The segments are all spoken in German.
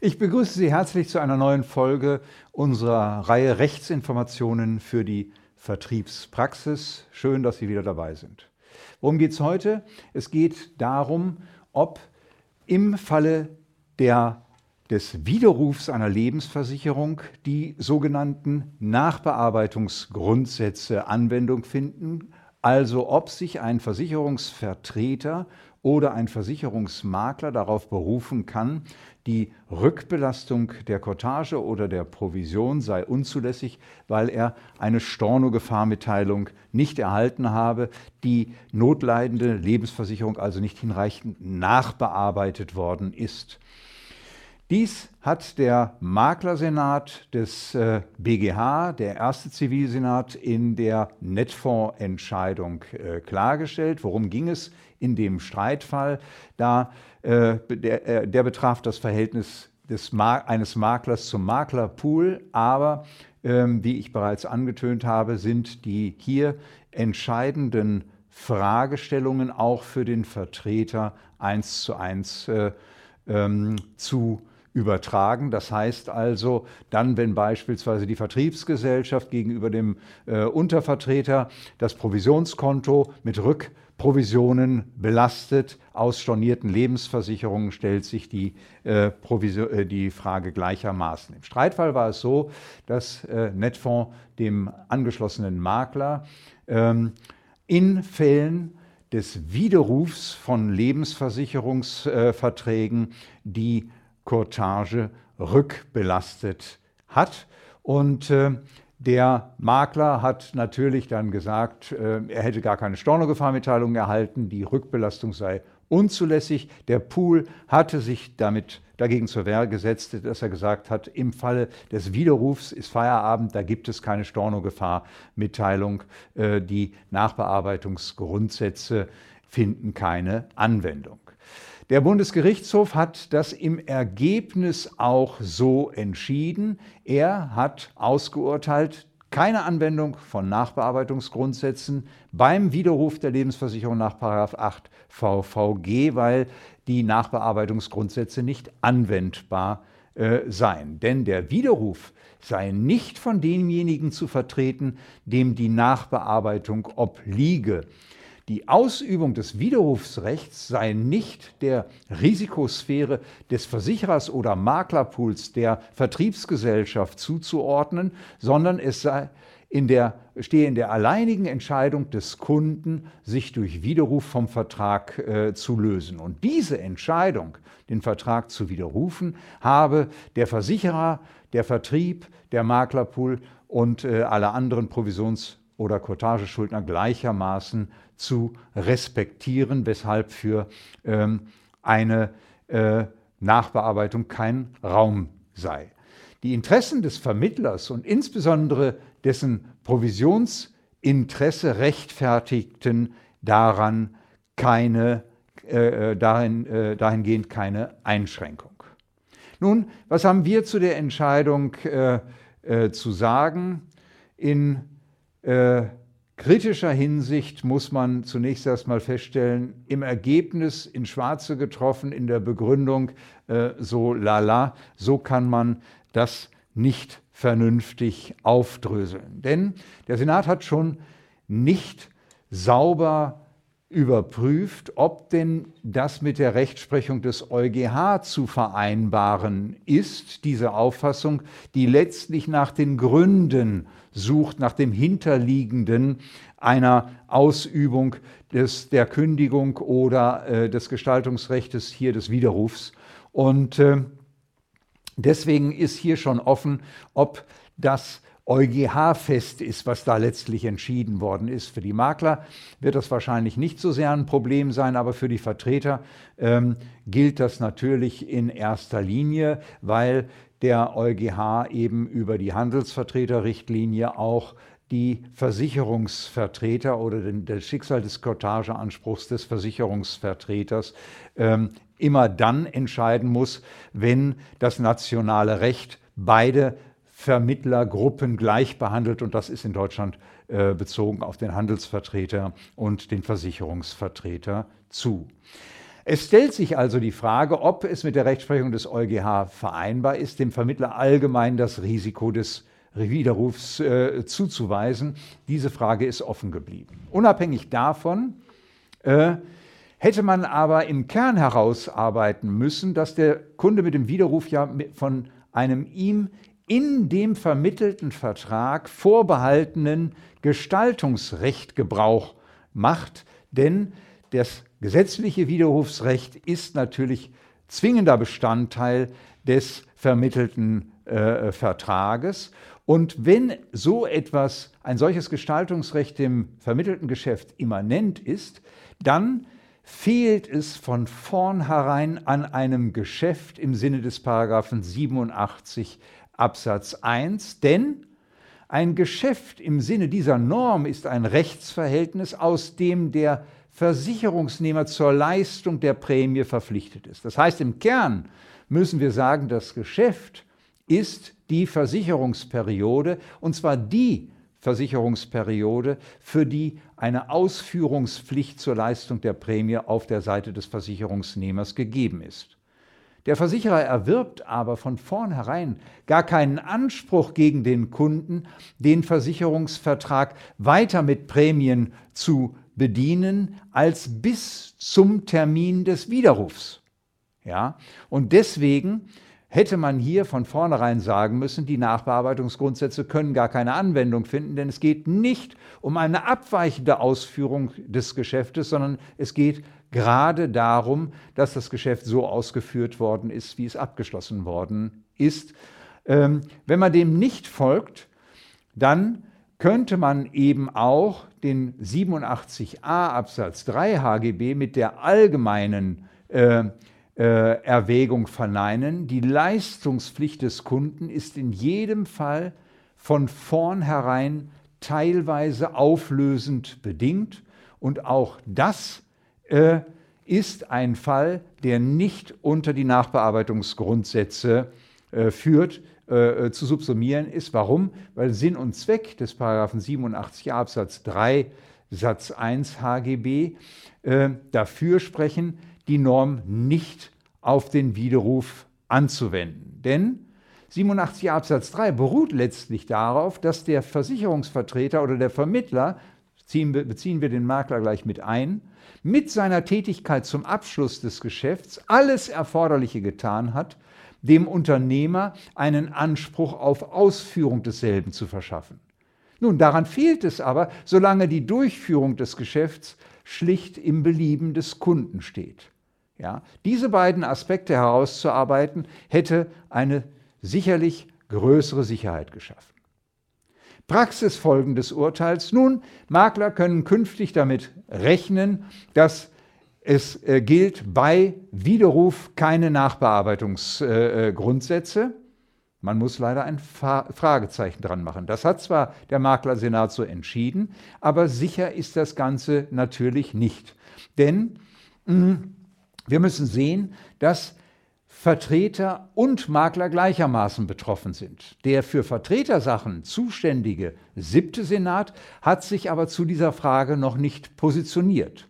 Ich begrüße Sie herzlich zu einer neuen Folge unserer Reihe Rechtsinformationen für die Vertriebspraxis. Schön, dass Sie wieder dabei sind. Worum geht es heute? Es geht darum, ob im Falle der, des Widerrufs einer Lebensversicherung die sogenannten Nachbearbeitungsgrundsätze Anwendung finden, also ob sich ein Versicherungsvertreter oder ein Versicherungsmakler darauf berufen kann, die Rückbelastung der Cottage oder der Provision sei unzulässig, weil er eine Stornogefahrmitteilung nicht erhalten habe, die notleidende Lebensversicherung also nicht hinreichend nachbearbeitet worden ist. Dies hat der Maklersenat des äh, BGH, der erste Zivilsenat, in der Netfondsentscheidung äh, klargestellt. Worum ging es in dem Streitfall? Da, äh, der, äh, der, betraf das Verhältnis des eines Maklers zum Maklerpool, aber ähm, wie ich bereits angetönt habe, sind die hier entscheidenden Fragestellungen auch für den Vertreter eins zu eins äh, ähm, zu übertragen. Das heißt also, dann, wenn beispielsweise die Vertriebsgesellschaft gegenüber dem äh, Untervertreter das Provisionskonto mit Rückprovisionen belastet, aus stornierten Lebensversicherungen stellt sich die, äh, äh, die Frage gleichermaßen. Im Streitfall war es so, dass äh, Netfonds dem angeschlossenen Makler ähm, in Fällen des Widerrufs von Lebensversicherungsverträgen die Courtage rückbelastet hat. Und äh, der Makler hat natürlich dann gesagt, äh, er hätte gar keine Stornogefahrmitteilung erhalten, die Rückbelastung sei unzulässig. Der Pool hatte sich damit dagegen zur Wehr gesetzt, dass er gesagt hat, im Falle des Widerrufs ist Feierabend, da gibt es keine Stornogefahrmitteilung. Äh, die Nachbearbeitungsgrundsätze finden keine Anwendung. Der Bundesgerichtshof hat das im Ergebnis auch so entschieden. Er hat ausgeurteilt, keine Anwendung von Nachbearbeitungsgrundsätzen beim Widerruf der Lebensversicherung nach 8 VVG, weil die Nachbearbeitungsgrundsätze nicht anwendbar äh, seien. Denn der Widerruf sei nicht von demjenigen zu vertreten, dem die Nachbearbeitung obliege. Die Ausübung des Widerrufsrechts sei nicht der Risikosphäre des Versicherers oder Maklerpools der Vertriebsgesellschaft zuzuordnen, sondern es sei in der, stehe in der alleinigen Entscheidung des Kunden, sich durch Widerruf vom Vertrag äh, zu lösen. Und diese Entscheidung, den Vertrag zu widerrufen, habe der Versicherer, der Vertrieb, der Maklerpool und äh, alle anderen Provisions- oder Cottageschuldner gleichermaßen zu respektieren, weshalb für ähm, eine äh, Nachbearbeitung kein Raum sei. Die Interessen des Vermittlers und insbesondere dessen Provisionsinteresse rechtfertigten daran keine, äh, äh, dahin, äh, dahingehend keine Einschränkung. Nun, was haben wir zu der Entscheidung äh, äh, zu sagen? In äh, kritischer Hinsicht muss man zunächst erstmal feststellen, im Ergebnis in Schwarze getroffen, in der Begründung äh, so lala, so kann man das nicht vernünftig aufdröseln. Denn der Senat hat schon nicht sauber überprüft, ob denn das mit der Rechtsprechung des EuGH zu vereinbaren ist, diese Auffassung, die letztlich nach den Gründen sucht, nach dem Hinterliegenden einer Ausübung des, der Kündigung oder äh, des Gestaltungsrechts hier des Widerrufs. Und äh, deswegen ist hier schon offen, ob das EuGH-fest ist, was da letztlich entschieden worden ist. Für die Makler wird das wahrscheinlich nicht so sehr ein Problem sein, aber für die Vertreter ähm, gilt das natürlich in erster Linie, weil der EuGH eben über die Handelsvertreterrichtlinie auch die Versicherungsvertreter oder den, das Schicksal des Kortageanspruchs des Versicherungsvertreters ähm, immer dann entscheiden muss, wenn das nationale Recht beide Vermittlergruppen gleich behandelt und das ist in Deutschland äh, bezogen auf den Handelsvertreter und den Versicherungsvertreter zu. Es stellt sich also die Frage, ob es mit der Rechtsprechung des EuGH vereinbar ist, dem Vermittler allgemein das Risiko des Widerrufs äh, zuzuweisen. Diese Frage ist offen geblieben. Unabhängig davon äh, hätte man aber im Kern herausarbeiten müssen, dass der Kunde mit dem Widerruf ja von einem ihm in dem vermittelten Vertrag vorbehaltenen Gestaltungsrecht Gebrauch macht, denn das gesetzliche Widerrufsrecht ist natürlich zwingender Bestandteil des vermittelten äh, Vertrages. Und wenn so etwas, ein solches Gestaltungsrecht dem vermittelten Geschäft immanent ist, dann fehlt es von vornherein an einem Geschäft im Sinne des Paragraphen 87 Absatz 1, denn ein Geschäft im Sinne dieser Norm ist ein Rechtsverhältnis, aus dem der Versicherungsnehmer zur Leistung der Prämie verpflichtet ist. Das heißt, im Kern müssen wir sagen, das Geschäft ist die Versicherungsperiode, und zwar die Versicherungsperiode, für die eine Ausführungspflicht zur Leistung der Prämie auf der Seite des Versicherungsnehmers gegeben ist. Der Versicherer erwirbt aber von vornherein gar keinen Anspruch gegen den Kunden, den Versicherungsvertrag weiter mit Prämien zu bedienen als bis zum Termin des Widerrufs. Ja? Und deswegen hätte man hier von vornherein sagen müssen, die Nachbearbeitungsgrundsätze können gar keine Anwendung finden, denn es geht nicht um eine abweichende Ausführung des Geschäftes, sondern es geht gerade darum, dass das Geschäft so ausgeführt worden ist, wie es abgeschlossen worden ist. Ähm, wenn man dem nicht folgt, dann könnte man eben auch den 87a Absatz 3 HGB mit der allgemeinen äh, Erwägung verneinen. Die Leistungspflicht des Kunden ist in jedem Fall von vornherein teilweise auflösend bedingt und auch das äh, ist ein Fall, der nicht unter die Nachbearbeitungsgrundsätze äh, führt, äh, äh, zu subsumieren ist. Warum? Weil Sinn und Zweck des Paragraphen 87 Absatz 3 Satz 1 HGB äh, dafür sprechen, die Norm nicht auf den Widerruf anzuwenden. Denn 87 Absatz 3 beruht letztlich darauf, dass der Versicherungsvertreter oder der Vermittler, beziehen wir den Makler gleich mit ein, mit seiner Tätigkeit zum Abschluss des Geschäfts alles Erforderliche getan hat, dem Unternehmer einen Anspruch auf Ausführung desselben zu verschaffen. Nun, daran fehlt es aber, solange die Durchführung des Geschäfts schlicht im Belieben des Kunden steht. Ja, diese beiden Aspekte herauszuarbeiten, hätte eine sicherlich größere Sicherheit geschaffen. Praxisfolgen des Urteils. Nun, Makler können künftig damit rechnen, dass es äh, gilt bei Widerruf keine Nachbearbeitungsgrundsätze. Äh, Man muss leider ein Fa Fragezeichen dran machen. Das hat zwar der Maklersenat so entschieden, aber sicher ist das Ganze natürlich nicht. Denn mh, wir müssen sehen, dass Vertreter und Makler gleichermaßen betroffen sind. Der für Vertretersachen zuständige siebte Senat hat sich aber zu dieser Frage noch nicht positioniert.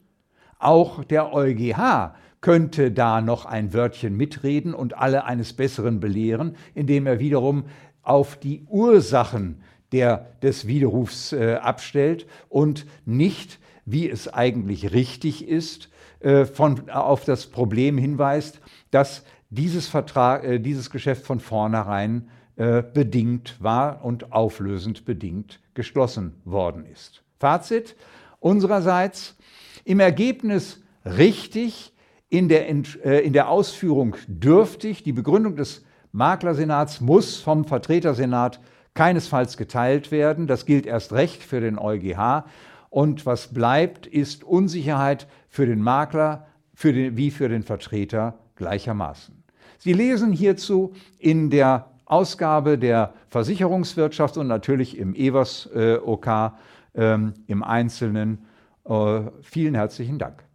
Auch der EuGH könnte da noch ein Wörtchen mitreden und alle eines Besseren belehren, indem er wiederum auf die Ursachen der, des Widerrufs äh, abstellt und nicht, wie es eigentlich richtig ist, äh, von, auf das Problem hinweist, dass dieses, Vertrag, äh, dieses Geschäft von vornherein äh, bedingt war und auflösend bedingt geschlossen worden ist. Fazit unsererseits, im Ergebnis richtig, in der, äh, in der Ausführung dürftig. Die Begründung des Maklersenats muss vom Vertretersenat keinesfalls geteilt werden. Das gilt erst recht für den EuGH. Und was bleibt, ist Unsicherheit für den Makler für den, wie für den Vertreter gleichermaßen. Sie lesen hierzu in der Ausgabe der Versicherungswirtschaft und natürlich im Evers äh, OK ähm, im Einzelnen äh, vielen herzlichen Dank.